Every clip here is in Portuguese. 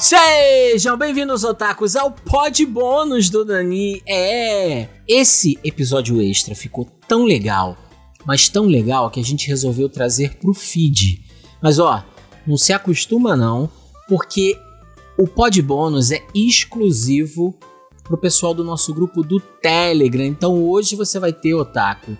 Sejam bem-vindos, otakus, ao pod bônus do Dani. É, esse episódio extra ficou tão legal, mas tão legal que a gente resolveu trazer pro feed. Mas ó, não se acostuma não, porque o pod bônus é exclusivo pro pessoal do nosso grupo do Telegram. Então hoje você vai ter, otaku,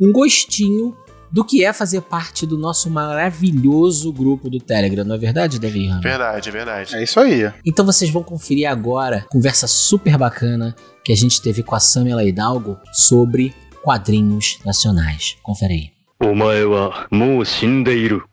um gostinho do que é fazer parte do nosso maravilhoso grupo do Telegram, não é verdade, Davi Ramos? Verdade, é verdade. É isso aí. Então vocês vão conferir agora conversa super bacana que a gente teve com a Samela Hidalgo sobre quadrinhos nacionais. Confere aí. お前はもう死んでいる。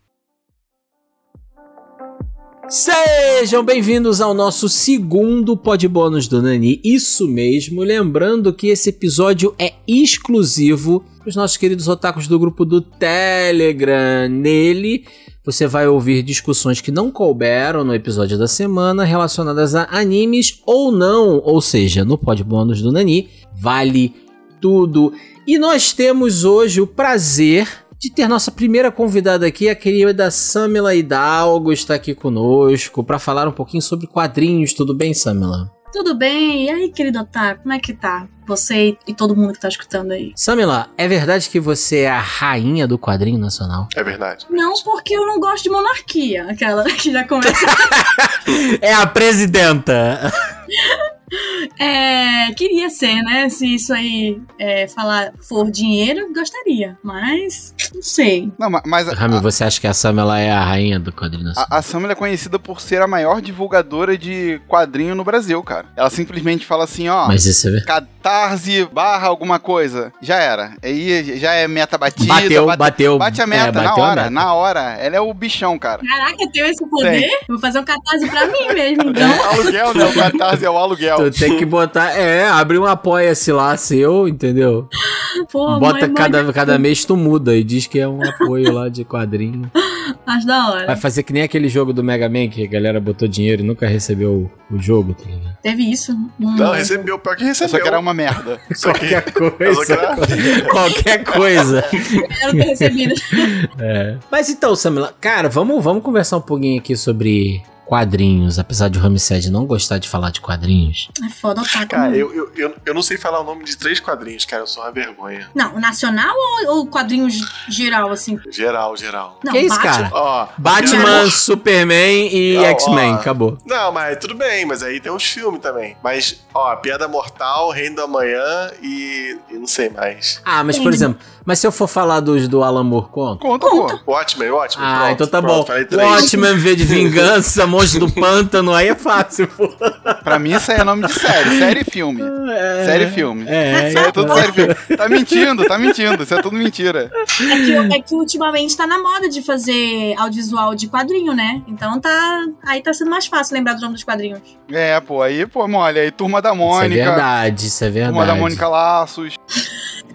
Sejam bem-vindos ao nosso segundo pod bônus do Nani. Isso mesmo, lembrando que esse episódio é exclusivo para os nossos queridos otakus do grupo do Telegram. Nele, você vai ouvir discussões que não couberam no episódio da semana relacionadas a animes ou não, ou seja, no pod bônus do Nani, vale tudo. E nós temos hoje o prazer de ter nossa primeira convidada aqui, a querida Samila Hidalgo, está aqui conosco para falar um pouquinho sobre quadrinhos. Tudo bem, Samila? Tudo bem? E aí, querido Otaku, como é que tá? Você e todo mundo que tá escutando aí. Samila, é verdade que você é a rainha do quadrinho nacional? É verdade. Não, porque eu não gosto de monarquia, aquela que já começa. é a presidenta! É, queria ser, né? Se isso aí é, falar for dinheiro, gostaria. Mas não sei. Não, ma- mas a, Rami, você acha que a Samila é a rainha do quadrinho a, a Samela é conhecida por ser a maior divulgadora de quadrinho no Brasil, cara. Ela simplesmente fala assim, ó. Mas isso é. Catarse barra alguma coisa. Já era. Aí já é meta batida. Bateu, bate, bateu. bate a meta, é, na hora, meta. na hora. Ela é o bichão, cara. Caraca, eu tenho esse poder? Vou fazer um catarse pra mim mesmo, então. É aluguel, né? O Catarse é o aluguel. Tu tem que botar. É, abre um apoia-se lá seu, entendeu? Pô, Bota mãe, cada, mãe, cada mês tu muda e diz que é um apoio lá de quadrinho. Acho da hora. Vai fazer que nem aquele jogo do Mega Man que a galera botou dinheiro e nunca recebeu o, o jogo, tá ligado? Teve isso? Hum. Não, recebeu, pior que recebeu. Só que era uma merda. Qualquer que coisa. era- Qualquer coisa. Quero ter recebido. É. Mas então, Samila, cara, vamos, vamos conversar um pouquinho aqui sobre quadrinhos. Apesar de o Ramsed não gostar de falar de quadrinhos. É foda Otaku. Cara, eu, eu, eu, eu não sei falar o nome de três quadrinhos, cara. Eu sou uma vergonha. Não, nacional ou, ou quadrinhos geral, assim? Geral, geral. Não, que isso, Batman- cara? Ó. Batman, Superman e X-Men, acabou. Não, mas tudo bem, mas aí tem uns filmes também. Mas, ó, Piada Mortal, Reino da Manhã e, e não sei mais. Ah, mas por exemplo, mas se eu for falar dos do Alan Moore, conta? Conta, pô. Watchmen, Watchmen. Ah, pronto, então tá pronto, bom. Watchmen, V de Vingança, Monstro do Pântano, aí é fácil, pô. Pra mim isso aí é nome de série. Série e filme. É, Série e filme. É, Isso aí é tudo então. série e filme. Tá mentindo, tá mentindo. Isso é tudo mentira. É que, é que ultimamente tá na moda de fazer audiovisual de quadrinho, né? Então tá. Aí tá sendo mais fácil lembrar do nome dos quadrinhos. É, pô. Aí, pô, olha aí. Turma da Isso é Mônica. verdade, isso é verdade. Turma da Mônica Laços.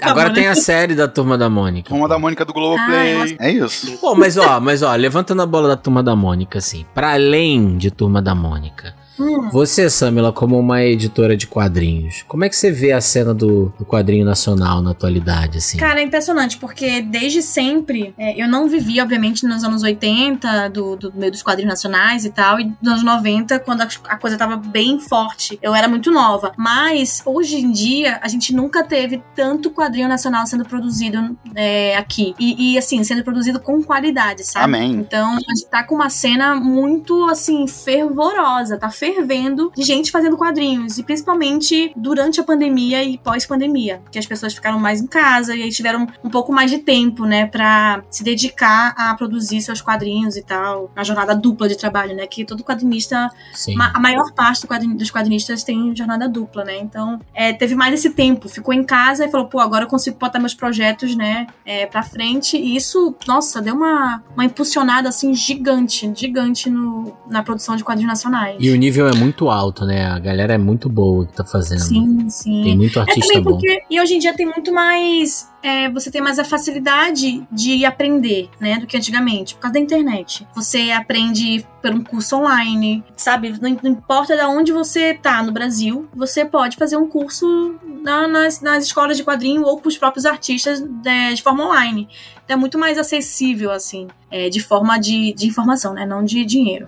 Agora Tá bom, tem né? a série da Turma da Mônica. Turma da Mônica do Globoplay. Ah, é isso. Pô, mas ó, mas ó, levantando a bola da Turma da Mônica, assim, pra além de Turma da Mônica, Hum. você, Samila, como uma editora de quadrinhos, como é que você vê a cena do, do quadrinho nacional na atualidade, assim? Cara, é impressionante, porque desde sempre, é, eu não vivi, obviamente, nos anos 80, do, do meio dos quadrinhos nacionais e tal, e nos anos 90, quando a, a coisa tava bem forte. Eu era muito nova. Mas, hoje em dia, a gente nunca teve tanto quadrinho nacional sendo produzido é, aqui. E, e, assim, sendo produzido com qualidade, sabe? Amém. Então, a gente tá com uma cena muito, assim, fervorosa, tá fervendo de gente fazendo quadrinhos. E principalmente durante a pandemia e pós-pandemia. Que as pessoas ficaram mais em casa e aí tiveram um pouco mais de tempo, né, pra se dedicar a produzir seus quadrinhos e tal. A jornada dupla de trabalho, né, que todo quadrinista. Ma- a maior parte do quadrin- dos quadrinistas tem jornada dupla, né? Então, é, teve mais esse tempo. Ficou em casa e falou, pô, agora eu consigo botar meus projetos, né, é, pra frente. E isso, nossa, deu uma, uma impulsionada, assim, gigante, gigante no, na produção de quadrinhos nacionais. E o nível é muito alto, né? A galera é muito boa que tá fazendo. Sim, sim. Tem muito É artista bom. porque. E hoje em dia tem muito mais. é, você tem mais a facilidade de aprender, né? Do que antigamente, por causa da internet. Você aprende por um curso online, sabe? Não, não importa de onde você tá no Brasil, você pode fazer um curso na- nas, nas escolas de quadrinho ou pros próprios artistas né, de forma online. É muito mais acessível, assim, é, de forma de, de informação, né? Não de dinheiro.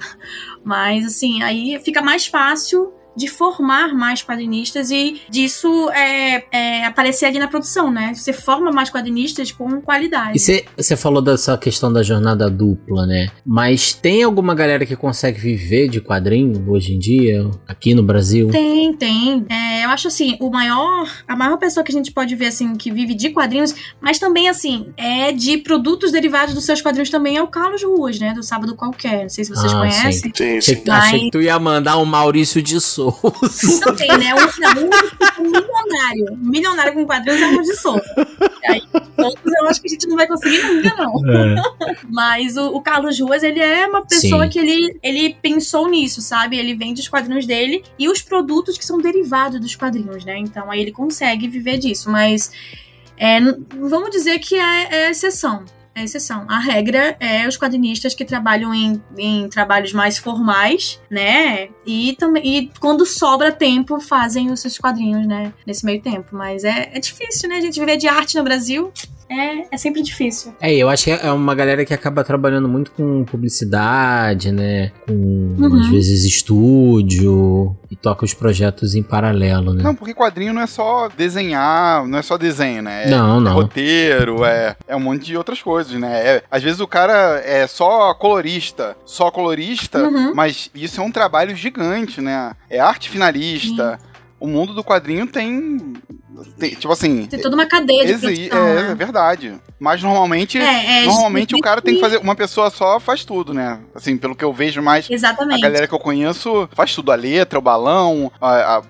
Mas, assim, aí fica mais fácil de formar mais quadrinistas e disso é, é, aparecer ali na produção, né? Você forma mais quadrinistas com qualidade. E você falou dessa questão da jornada dupla, né? Mas tem alguma galera que consegue viver de quadrinho hoje em dia, aqui no Brasil? Tem, tem. É, eu acho assim, o maior, a maior pessoa que a gente pode ver assim que vive de quadrinhos, mas também assim, é de produtos derivados dos seus quadrinhos também é o Carlos Ruas, né, do Sábado Qualquer. Não sei se vocês Ah, conhecem. Sim, Achei, sim. que- achei que tu ia mandar um Maurício de Souza. Então tem, né? Um, um, um milionário. Um milionário com quadrinhos é um de Souza. E aí, outros eu acho que a gente não vai conseguir nunca, não. Mas o, o Carlos Ruas, ele é uma pessoa Sim. que ele, ele pensou nisso, sabe? Ele vende os quadrinhos dele e os produtos que são derivados dos quadrinhos, né? Então aí ele consegue viver disso. Mas é, vamos dizer que é, é exceção. É exceção. A regra é os quadrinistas que trabalham em, em trabalhos mais formais, né? E também e quando sobra tempo fazem os seus quadrinhos, né? Nesse meio tempo. Mas é, é difícil, né? A gente viver de arte no Brasil é, é sempre difícil. É, eu acho que é uma galera que acaba trabalhando muito com publicidade, né? Com, Uhum. às vezes, estúdio e toca os projetos em paralelo, né? Não, porque quadrinho não é só desenhar, não é só desenho, né? É, Não, é não. roteiro, é, é um monte de outras coisas, né? É- às vezes o cara é só colorista, só colorista, Uhum. mas isso é um trabalho gigante, né? É arte finalista. O mundo do quadrinho tem, tem, tipo assim, Tem toda uma cadeia de exi- produção, é, né? é verdade. Mas normalmente, É, é, normalmente o cara tem que fazer uma pessoa só faz tudo, né? Assim, pelo que eu vejo mais a Exatamente. galera que eu conheço faz tudo, a letra, o balão, a, a-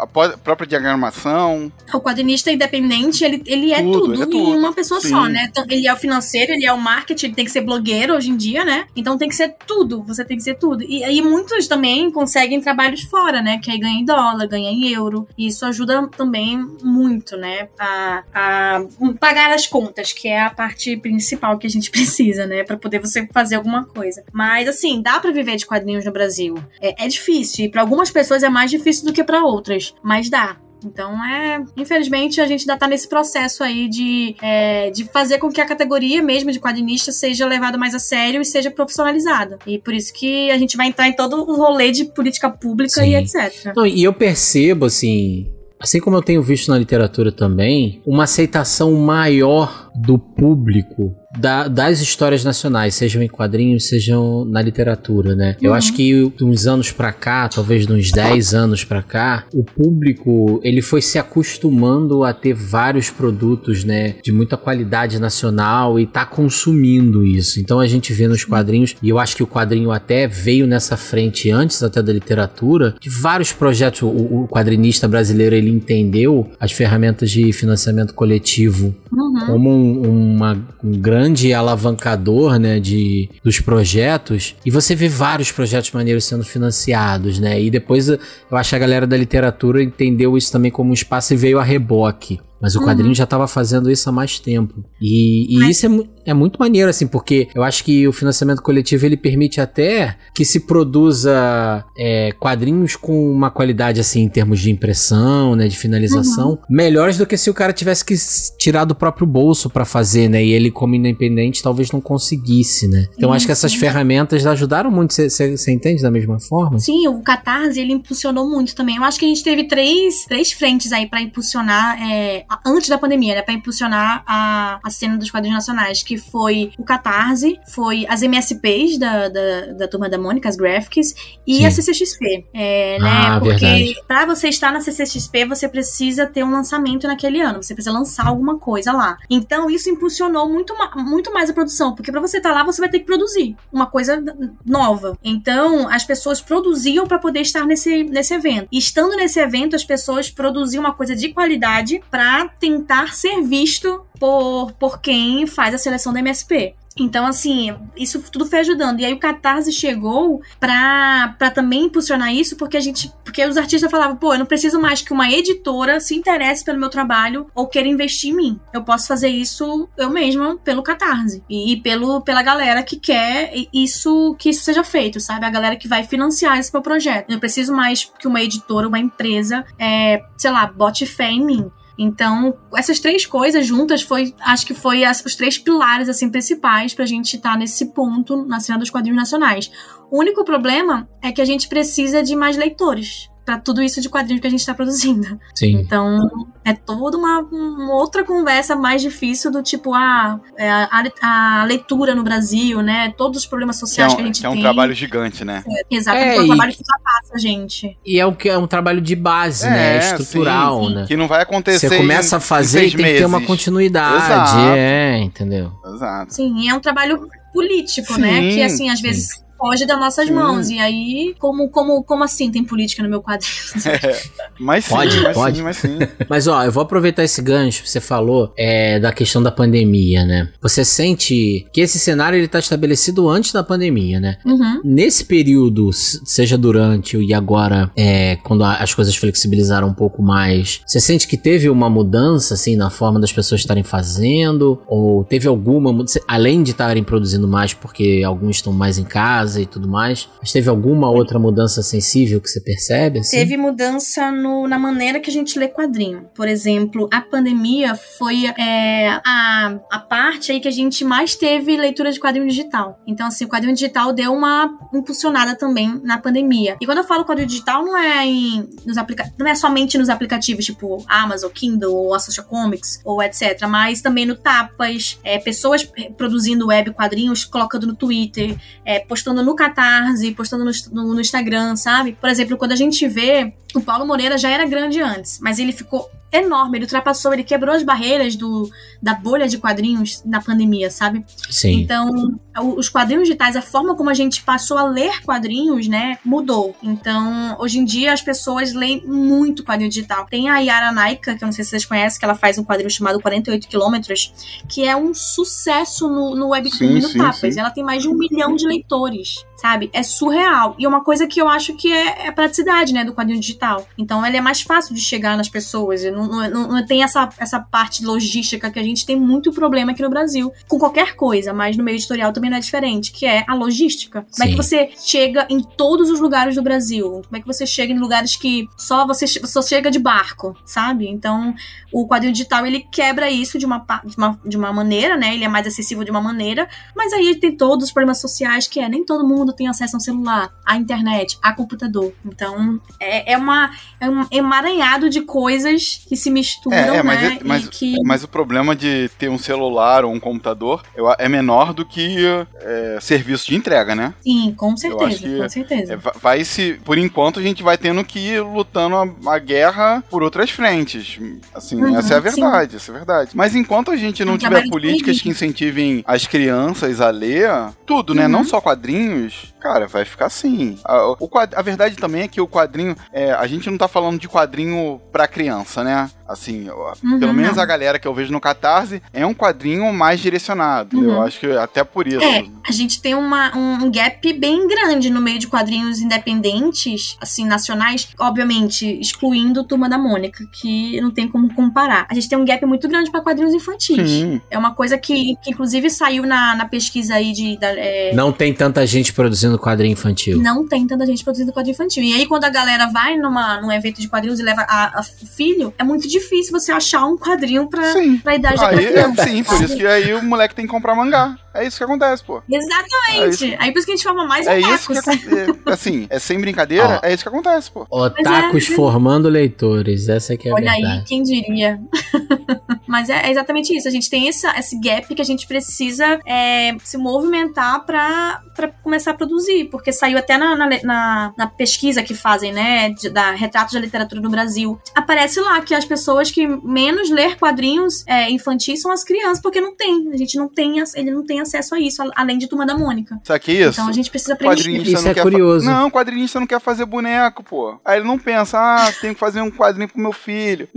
a pó- própria diagramação. O quadrinista independente, ele, ele é Tudo, tudo, ele é em tudo. uma pessoa Sim. só, né? Então, ele é o financeiro, ele é o marketing, ele tem que ser blogueiro hoje em dia, né? Então tem que ser tudo, você tem que ser tudo. E aí muitos também conseguem trabalhos fora, né? Que aí ganha em dólar, ganha em euro. E isso ajuda também muito, né? A, a pagar as contas, que é a parte principal que a gente precisa, né? Pra poder você fazer alguma coisa. Mas assim, dá pra viver de quadrinhos no Brasil. É, é difícil, e pra algumas pessoas é mais difícil do que pra outras, mas dá. Então é. Infelizmente, a gente ainda tá nesse processo aí de, é, de fazer com que a categoria mesmo de quadrinista seja levada mais a sério e seja profissionalizada. E por isso que a gente vai entrar em todo o rolê de política pública Sim. e etc. Não, e eu percebo, assim, assim como eu tenho visto na literatura também, uma aceitação maior do público da- das histórias nacionais, sejam em quadrinhos, sejam na literatura, né? Eu acho que de uns anos pra cá, talvez de uns 10 anos pra cá, o público, ele foi se acostumando a ter vários produtos, né, de muita qualidade nacional e tá consumindo isso. Então a gente vê nos quadrinhos, e eu acho que o quadrinho até veio nessa frente antes até da literatura, de vários projetos. O, o quadrinista brasileiro, ele entendeu as ferramentas de financiamento coletivo Uhum. como um, uma- um grande alavancador né, de, dos projetos e você vê vários projetos maneiros sendo financiados, né? E depois eu acho que a galera da literatura entendeu isso também como um espaço e veio a reboque. Mas o Uhum. quadrinho já estava fazendo isso há mais tempo. E, e Mas- isso é, mu- é muito maneiro, assim, porque eu acho que o financiamento coletivo ele permite até que se produza é, quadrinhos com uma qualidade, assim, em termos de impressão, né, de finalização, melhores do que se o cara tivesse que tirar do próprio bolso para fazer, né? E ele, como independente, talvez não conseguisse, né? Então Sim, acho que essas ferramentas ajudaram muito. Você entende da mesma forma? Sim, o Catarse, ele impulsionou muito também. Eu acho que a gente teve três, três frentes aí pra impulsionar, é, antes da pandemia, né? Pra impulsionar a, a cena dos quadrinhos nacionais, que foi o Catarse, foi as MSPs da, da, da Turma da Mônica, as Graphics, e Sim. a CCXP. É, né? Ah, Porque verdade. pra você estar na CCXP, você precisa ter um lançamento naquele ano. Você precisa lançar alguma coisa lá. Então, isso impulsionou muito, ma- muito mais a produção. Porque pra você estar lá, você vai ter que produzir uma coisa nova. Então, as pessoas produziam pra poder estar nesse, nesse evento. E estando nesse evento, as pessoas produziam uma coisa de qualidade pra tentar ser visto por, por quem faz a seleção da MSP. Então, assim, isso tudo foi ajudando. E aí o Catarse chegou pra, pra também impulsionar isso, porque a gente. Porque os artistas falavam, pô, eu não preciso mais que uma editora se interesse pelo meu trabalho ou queira investir em mim. Eu posso fazer isso eu mesma pelo Catarse. E, e pelo, pela galera que quer isso que isso seja feito, sabe? A galera que vai financiar esse meu projeto. Eu não preciso mais que uma editora, uma empresa, é, sei lá, bote fé em mim. Então, essas três coisas juntas foi, acho que foi as, os três pilares assim principais pra gente estar tá nesse ponto na cena dos quadrinhos nacionais. O único problema é que a gente precisa de mais leitores para tudo isso de quadrinhos que a gente está produzindo. Sim. Então, é toda uma, uma, outra conversa mais difícil do tipo, ah, é a, a, leitura no Brasil, né? Todos os problemas sociais que, é um, que a gente que é um tem. trabalho gigante, né? É, exatamente, é, é um trabalho que ultrapassa a gente. E é, o que, é um trabalho de base, é, né? Estrutural, sim, né? Que não vai acontecer Você começa em, a fazer e tem meses. que ter uma continuidade, Exato. é, entendeu? Exato. Sim, é um trabalho político, Sim, né? Que, assim, às vezes... sim foge das nossas Sim. mãos. E aí, como, como, como assim tem política no meu quadrinho? É, mas sim, Pode, mas pode. sim, mas sim. Mas ó, eu vou aproveitar esse gancho que você falou é, da questão da pandemia, né? Você sente que esse cenário ele tá estabelecido antes da pandemia, né? Uhum. Nesse período, seja durante e agora, é, quando a- as coisas flexibilizaram um pouco mais, você sente que teve uma mudança, assim, na forma das pessoas estarem fazendo? Ou teve alguma mudança, além de estarem produzindo mais porque alguns estão mais em casa e tudo mais, mas teve alguma outra mudança sensível que você percebe, assim? Teve mudança no- na maneira que a gente lê quadrinho. Por exemplo, a pandemia foi é, a, a parte aí que a gente mais teve leitura de quadrinho digital. Então, assim, o quadrinho digital deu uma impulsionada também na pandemia. E quando eu falo quadrinho digital, não é em, nos não é somente nos aplicativos tipo Amazon, Kindle ou a Social Comics ou etc. Mas também no Tapas, é, pessoas produzindo web quadrinhos, colocando no Twitter, é, postando no Catarse, postando no, no- no Instagram, sabe? Por exemplo, quando a gente vê, o Paulo Moreira já era grande antes, mas ele ficou enorme, ele ultrapassou, ele quebrou as barreiras do, da bolha de quadrinhos na pandemia, sabe? Sim. Então, os quadrinhos digitais, a forma como a gente passou a ler quadrinhos, né, mudou. Então, hoje em dia, as pessoas leem muito quadrinho digital. Tem a Yara Naika, que eu não sei se vocês conhecem, que ela faz um quadrinho chamado 48 quilômetros, que é um sucesso no, no Sim, e no sim, Tapas. sim. Ela tem mais de um milhão de leitores, sabe? É surreal. E é uma coisa que eu acho que é, é a praticidade, né, do quadrinho digital. Então, ele é mais fácil de chegar nas pessoas. Não, não, não- tem essa, essa parte logística que a gente tem muito problema aqui no Brasil. Com qualquer coisa, mas no meio editorial também não é diferente, que é a logística. Como é que você chega em todos os lugares do Brasil? Como é que você chega em lugares que só você só chega de barco, sabe? Então, o quadrinho digital ele quebra isso de uma, de uma, de uma maneira, né? Ele é mais acessível de uma maneira, mas aí tem todos os problemas sociais que é nem todo mundo tem acesso a um celular, à internet, a computador. Então, é, é, uma, é um emaranhado de coisas que se misturam, É, é, mas né? é- mas- e que... Mas o problema de ter um celular ou um computador é menor do que é, serviço de entrega, né? Sim, com certeza, com certeza. É, va- vai se, por enquanto, a gente vai tendo que ir lutando a, a guerra por outras frentes. Assim, Uhum, essa é a sim. verdade, essa é a verdade. Mas enquanto a gente não tiver políticas política. que incentivem as crianças a ler, tudo, né? Uhum. Não só quadrinhos, much. Cara, vai ficar assim. A, o a verdade também é que o quadrinho, é, a gente não tá falando de quadrinho pra criança, né? Assim, Uhum, pelo menos não. a galera que eu vejo no Catarse é um quadrinho mais direcionado. Uhum. Eu acho que até por isso. É, a gente tem uma, um gap bem grande no meio de quadrinhos independentes, assim, nacionais, obviamente, excluindo Turma da Mônica, que não tem como comparar. A gente tem um gap muito grande para quadrinhos infantis. Sim. É uma coisa que, que inclusive, saiu na, na pesquisa aí de. da- é, Não tem tanta gente produzindo quadrinho infantil. não tem tanta gente produzindo quadrinho infantil. E aí, quando a galera vai numa, num evento de quadrinhos e leva a, a filho, é muito difícil você achar um quadrinho pra, Sim. pra idade Aí, é, criança. sim, por isso que aí o moleque tem que comprar mangá. É isso que acontece, pô. É Exatamente. isso. aí por isso que a gente forma mais É isso otakus. que acontece. Assim, é sem brincadeira, Ó. é isso que acontece, pô. Otakus Mas é- formando leitores, essa que é a Olha aí, verdade. quem diria? Mas é, é exatamente isso. A gente tem essa, esse gap que a gente precisa é, se movimentar pra pra começar a produzir. Porque saiu até na, na, na- na pesquisa que fazem, né? de- da Retratos da Literatura no Brasil. Aparece lá que as pessoas que menos ler quadrinhos é, infantis são as crianças, porque não tem. A gente não tem, ele não tem acesso a isso, além de Turma da Mônica. Sabe que isso? Então a gente precisa aprender. Quadrinista Isso não é fa- curioso. Não, quadrinista não quer fazer boneco, pô. Aí ele não pensa, ah, tenho que fazer um quadrinho pro meu filho.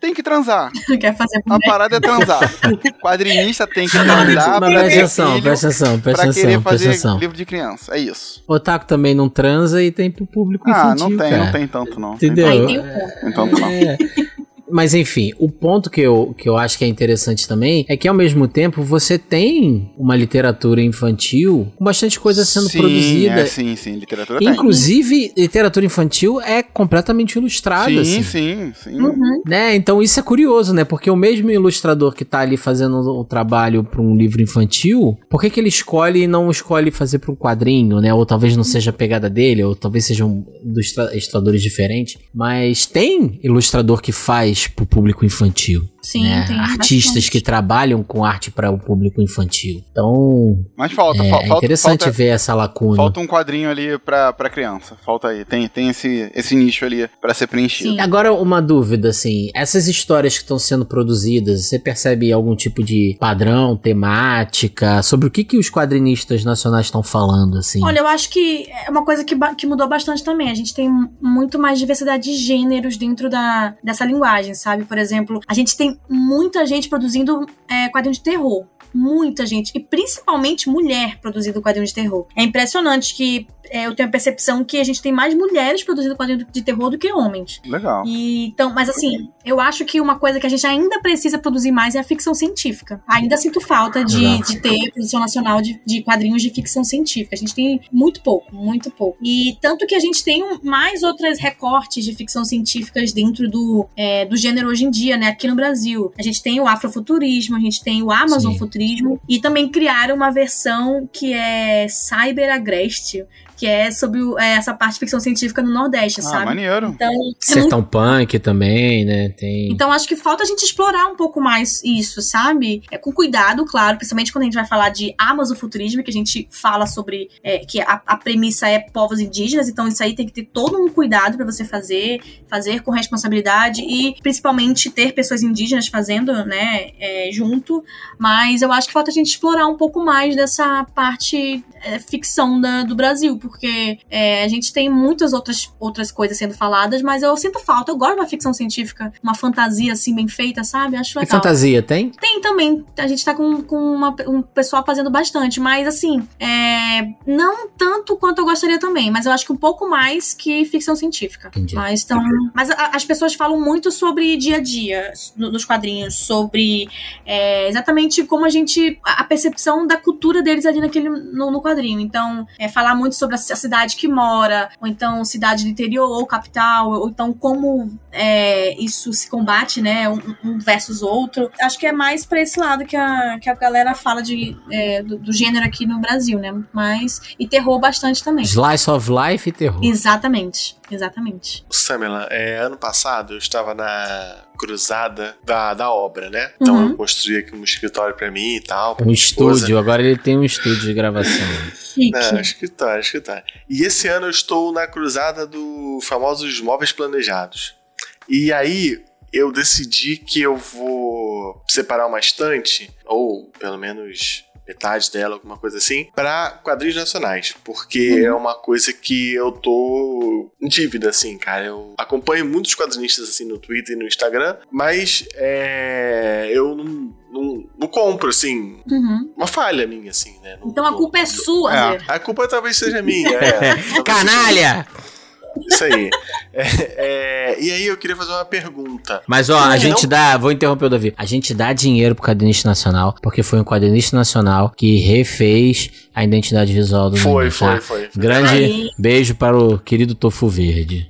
Tem que transar. Quer fazer A parada é transar. Quadrinista tem que transar Mas pra presta atenção, presta atenção, presta pra querer atenção, presta fazer atenção. livro de criança. É isso. Otaku também não transa e tem pro público Ah, infantil, não tem, cara. não tem tanto não. Tem Entendeu? Aí tem o ponto. tanto- Tem tanto não. É. Mas enfim, o ponto que eu, que eu acho que é interessante também é que ao mesmo tempo você tem uma literatura infantil com bastante coisa sendo Sim, produzida. é, sim, sim. Literatura tem. Inclusive, literatura infantil é completamente ilustrada. Sim, assim. sim, sim. Uhum. Né? Então isso é curioso, né? Porque o mesmo ilustrador que tá ali fazendo o trabalho para um livro infantil, por que, que ele escolhe e não escolhe fazer para um quadrinho, né? Ou talvez não seja a pegada dele, ou talvez sejam ilustra- ilustradores diferentes. Mas tem ilustrador que faz pro público infantil. Sim, né? tem. Artistas bastante. que trabalham com arte para o público infantil. Então Mas falta, é, fal- é falta, interessante falta, ver essa lacuna. falta um quadrinho ali pra, pra criança. Falta aí. Tem, tem esse, esse nicho ali pra ser preenchido. Sim. Agora, uma dúvida, assim, essas histórias que estão sendo produzidas, você percebe algum tipo de padrão, temática, sobre o que, que os quadrinistas nacionais estão falando, assim? Olha, eu acho que é uma coisa que, que mudou bastante também. A gente tem muito mais diversidade de gêneros dentro da, dessa linguagem, sabe? Por exemplo, a gente tem muita gente produzindo é, quadrinho de terror. Muita gente. E principalmente mulher produzindo quadrinho de terror. É impressionante que é, eu tenho a percepção que a gente tem mais mulheres produzindo quadrinho de terror do que homens. Legal. E, então, mas assim, eu acho que uma coisa que a gente ainda precisa produzir mais é a ficção científica. Ainda sinto falta de, de ter produção nacional de, de quadrinhos de ficção científica. A gente tem muito pouco, muito pouco. E tanto que a gente tem mais outras recortes de ficção científicas dentro do, é, do gênero hoje em dia, né? Aqui no Brasil. A gente tem o afrofuturismo, a gente tem o amazonfuturismo e também criaram uma versão que é Cyber Agreste, que é sobre o- é, essa parte de ficção científica no Nordeste, Ah, sabe? maneiro. Então, é Sertão Punk também, né? Tem. então acho que falta a gente explorar um pouco mais isso, sabe? É com cuidado, claro, principalmente quando a gente vai falar de amazofuturismo, que a gente fala sobre é, que a, a premissa é povos indígenas, então isso aí tem que ter todo um cuidado pra você fazer, fazer com responsabilidade e principalmente ter pessoas indígenas fazendo, né, é, junto. Mas eu acho que falta a gente explorar um pouco mais dessa parte é, ficção da- do Brasil, porque é, a gente tem muitas outras, outras coisas sendo faladas, mas eu sinto falta. Eu gosto de uma ficção científica, uma fantasia assim bem feita, sabe? Acho E legal. fantasia, tem? Tem também. A gente tá com, com uma- um pessoal fazendo bastante, mas assim, é, não tanto quanto eu gostaria também, mas eu acho que um pouco mais que ficção científica. Entendi. Mas, então, mas a- as pessoas falam muito sobre dia a dia no- nos quadrinhos, sobre é, exatamente como a gente. a, percepção da cultura deles ali naquele, no, no quadrinho. Então, é, falar muito sobre a, a cidade que mora, ou então cidade do interior, ou capital, ou então como é, isso se combate, né? Um, um versus outro. Acho que é mais pra esse lado que a, que a galera fala de, é, do, do gênero aqui no Brasil, né? Mas. E terror bastante também. Slice of Life e terror. Exatamente, exatamente. Samela, é, ano passado eu estava na cruzada da, da obra, né? Então Uhum. eu construí aqui um escritório pra mim e tal. Um minha esposa. estúdio, agora ele tem um estúdio de gravação. Não, escritório, escritório. E esse ano eu estou na cruzada do famosos móveis planejados. E aí eu decidi que eu vou separar uma estante, ou pelo menos metade dela, alguma coisa assim, para quadrinhos nacionais, porque é uma coisa que eu tô em dívida, assim, cara. Eu acompanho muitos quadrinistas assim no Twitter e no Instagram, mas é, eu não, não, não compro, assim, Uhum. uma falha minha, assim, né? Não- Então a não- culpa é sua, É. A culpa talvez seja minha. É, Talvez seja Canalha! Isso aí. É, é, e aí eu queria fazer uma pergunta. Mas ó, a Não. gente dá, vou interromper o Davi. A gente dá dinheiro pro quadrinista nacional, porque foi um quadrinista nacional que refez a identidade visual do Foi, foi, tá? foi. Grande Aí. beijo para o querido Tofu Verde.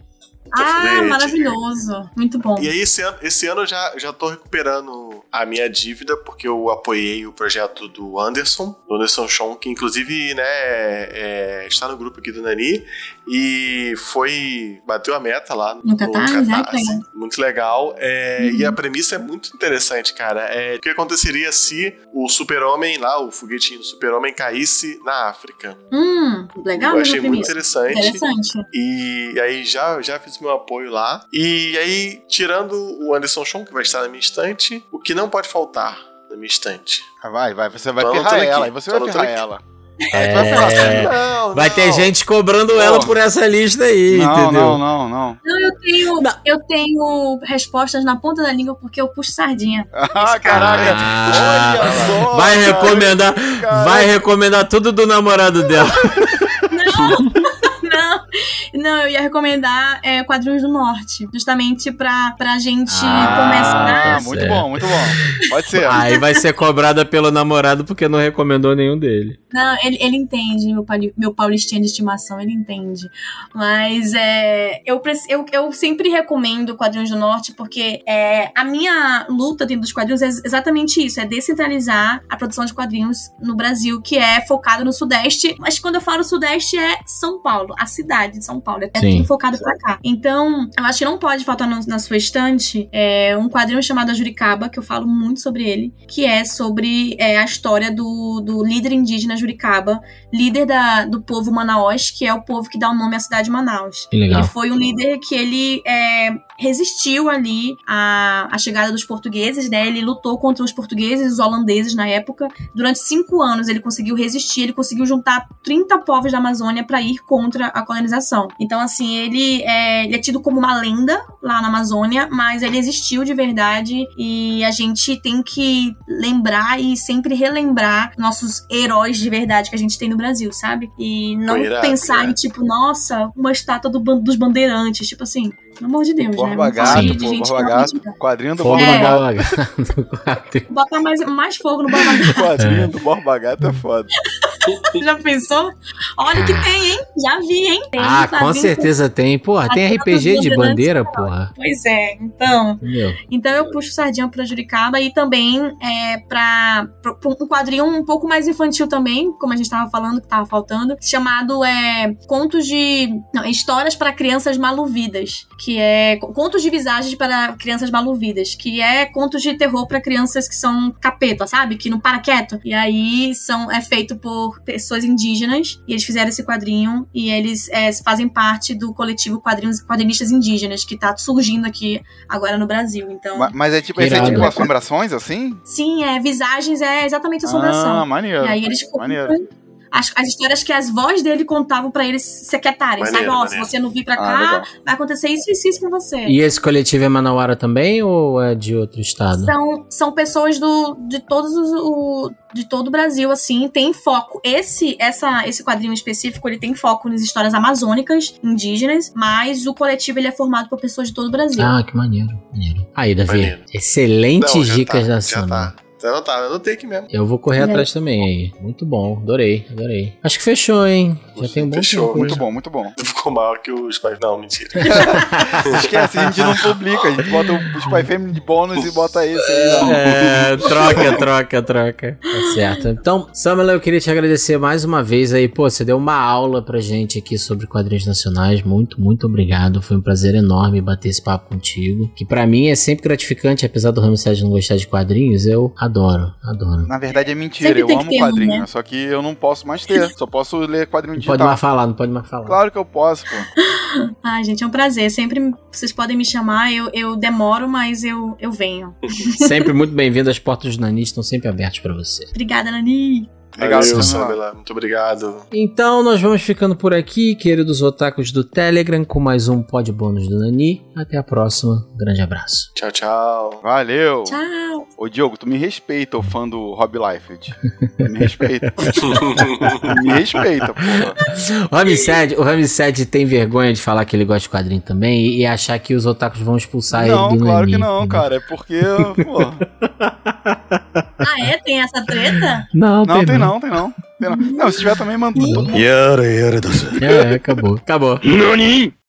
Ah, maravilhoso. Muito bom. E aí, esse ano, esse ano eu já, já tô recuperando a minha dívida, porque eu apoiei o projeto do Anderson, do Anderson Chon, que inclusive, né, é, está no grupo aqui do Nani, e foi, bateu a meta lá no, No Catarse, é, que legal. Muito legal. É, Uhum. E a premissa é muito interessante, cara. É, o que aconteceria se o super-homem lá, o foguetinho do super-homem, caísse na África? Hum, legal, eu mesmo achei muito premissa. interessante. Interessante. E aí já, já fiz meu apoio lá. E aí, tirando o Anderson Chon, que vai estar na minha estante, o que não pode faltar na minha estante? Ah, Vai, vai, você vai Tô ferrar ela, aqui, aí você tô vai ferrar ela. Tu vai É. Não, Vai não. ter gente cobrando Pô. ela por essa lista aí, não, entendeu? não, não, não. Não, eu tenho, eu tenho respostas na ponta da língua porque eu puxo sardinha. Ah, caraca. Ah, Olha só. Vai cara. recomendar, vai recomendar tudo do namorado dela. Não, eu ia recomendar é, Quadrinhos do Norte, justamente pra, pra gente Ah, começar. Ah, muito bom, muito bom. Pode ser. Aí vai ser cobrada pelo namorado porque não recomendou nenhum dele. Não, ele, ele entende, meu, meu paulistinha de estimação, ele entende. Mas é, eu, eu, eu sempre recomendo Quadrinhos do Norte porque é, a minha luta dentro dos quadrinhos é ex- exatamente isso: é descentralizar a produção de quadrinhos no Brasil, que é focado no Sudeste. Mas quando eu falo Sudeste, é São Paulo, a cidade de São Paulo. É Sim. tudo focado pra cá. Então, eu acho que não pode faltar no- na sua estante é, um quadrinho chamado A Juricaba, que eu falo muito sobre ele, que é sobre é, a história do, do líder indígena Juricaba, líder da, do povo Manaus, que é o povo que dá o nome à cidade de Manaus. Que legal. Ele foi um líder que ele é, resistiu ali à, à chegada dos portugueses, né? Ele lutou contra os portugueses e os holandeses na época. Durante cinco anos ele conseguiu resistir, ele conseguiu juntar 30 povos da Amazônia para ir contra a colonização. Então, assim, ele é, ele é tido como uma lenda lá na Amazônia, mas ele existiu de verdade e a gente tem que lembrar e sempre relembrar nossos heróis de verdade que a gente tem no Brasil, sabe? E não irado, pensar em, irado. tipo, nossa, uma estátua do dos bandeirantes, tipo assim, pelo amor de Deus, Borba né? Vamos Gato, de- pô, gente Borba Gato. Quadrinho do Borba no Gato. Botar mais, mais fogo no Borba Gato. Quadrinho do Borba Gato é foda. Já pensou? Olha o que tem, hein? Já vi, hein? Tem Ah, com quadrinho certeza tem. Porra, tem Aquela RPG de bandeirantes, bandeira, não. porra. Pois é, então. Entendeu? Então eu puxo sardinha pra Juricaba e também é, pra, pra um quadrinho um pouco mais infantil também, como a gente tava falando, que tava faltando, chamado é, Contos de. Não, Histórias para Crianças Maluvidas. Que é. Contos de Visagens para Crianças Maluvidas. Que é contos de terror pra crianças que são capeta, sabe? Que não para quieto. E aí são, é feito por pessoas indígenas. E eles fizeram esse quadrinho. E eles é, fazem parte do coletivo Quadrinhos, Quadrinistas Indígenas, que tá surgindo aqui agora no Brasil. Então. Ma- Mas é tipo, esse é Irado. tipo assombrações, assim? Sim, é, visagens é exatamente assombração. Ah, maneiro. e aí eles maneiro. As, as histórias que as vozes dele contavam pra eles se aquietarem, sabe? Maneiro, Ó, maneiro. se você não vir pra Ah, cá, legal. vai acontecer isso, isso, isso com você. E esse coletivo é Manauara também ou é de outro estado? São, são pessoas do, de todos os, o, de todo o Brasil, assim, tem foco. Esse, essa, esse quadrinho específico, ele tem foco nas histórias amazônicas, indígenas, mas o coletivo ele é formado por pessoas de todo o Brasil. Ah, que maneiro, maneiro. Aí, Davi, Maneiro. excelentes Não, dicas tá, da tá. Você não tá, eu anotei aqui mesmo. Eu vou correr É. atrás também aí. Muito bom, adorei, adorei. Acho que fechou, hein? Já tem um bom Fechou, tempo. Muito né? bom, muito bom. Ficou maior que os pais. Não, mentira. Esquece, a gente não publica. A gente bota o Spy Family de bônus e bota esse aí. É, troca, troca, troca. Tá certo. Então, Samuel, eu queria te agradecer mais uma vez aí. Pô, você deu uma aula pra gente aqui sobre quadrinhos nacionais. Muito, muito obrigado. Foi um prazer enorme bater esse papo contigo. Que pra mim é sempre gratificante, apesar do Ramsed não gostar de quadrinhos, eu adoro, adoro. Na verdade é mentira, Sempre eu amo ter um, quadrinho, né? só que eu não posso mais ter, só posso ler quadrinho Não digital. pode mais falar, não pode mais falar. Claro que eu posso, pô. Ai, gente, é um prazer. Sempre vocês podem me chamar, eu, eu demoro, mas eu, eu venho. Sempre muito bem-vindo. As portas do Nani estão sempre abertas pra você. Obrigada, Nani. Legal, Valeu, Samela. Muito obrigado. Então, nós vamos ficando por aqui, queridos otakus do Telegram, com mais um pod bônus do Nani. Até a próxima. Grande abraço. Tchau, tchau. Valeu. Tchau. Ô Diogo, tu me respeita, o fã do Rob Liefeld. Tu me respeita. me respeita, porra. O Ramsed, o Ramsed tem vergonha de falar que ele gosta de quadrinho também e, e achar que os otakus vão expulsar Não, ele do claro Nani, que não, cara. É porque, pô. Ah, é? Tem essa treta? Não, Não, tem não, não, tem não. Tem não. não, se tiver também, manda. Yara, yara, doce. É, acabou. Acabou. Nani!